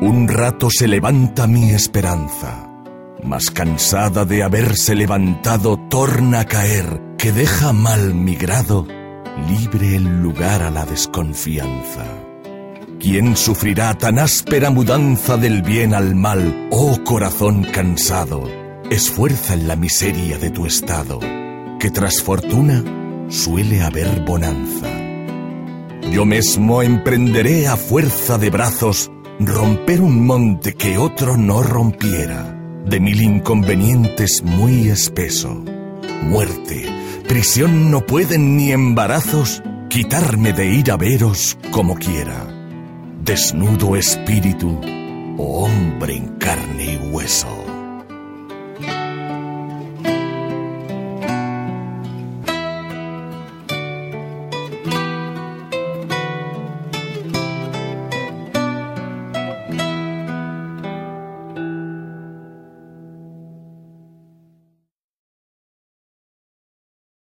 Un rato se levanta mi esperanza, mas cansada de haberse levantado, torna a caer, que deja mal migrado, libre el lugar a la desconfianza. ¿Quién sufrirá tan áspera mudanza del bien al mal, oh corazón cansado? Esfuerza en la miseria de tu estado, que tras fortuna suele haber bonanza. Yo mismo emprenderé a fuerza de brazos romper un monte que otro no rompiera, de mil inconvenientes muy espeso. Muerte, prisión no pueden ni embarazos quitarme de ir a veros como quiera. Desnudo espíritu, o hombre en carne y hueso.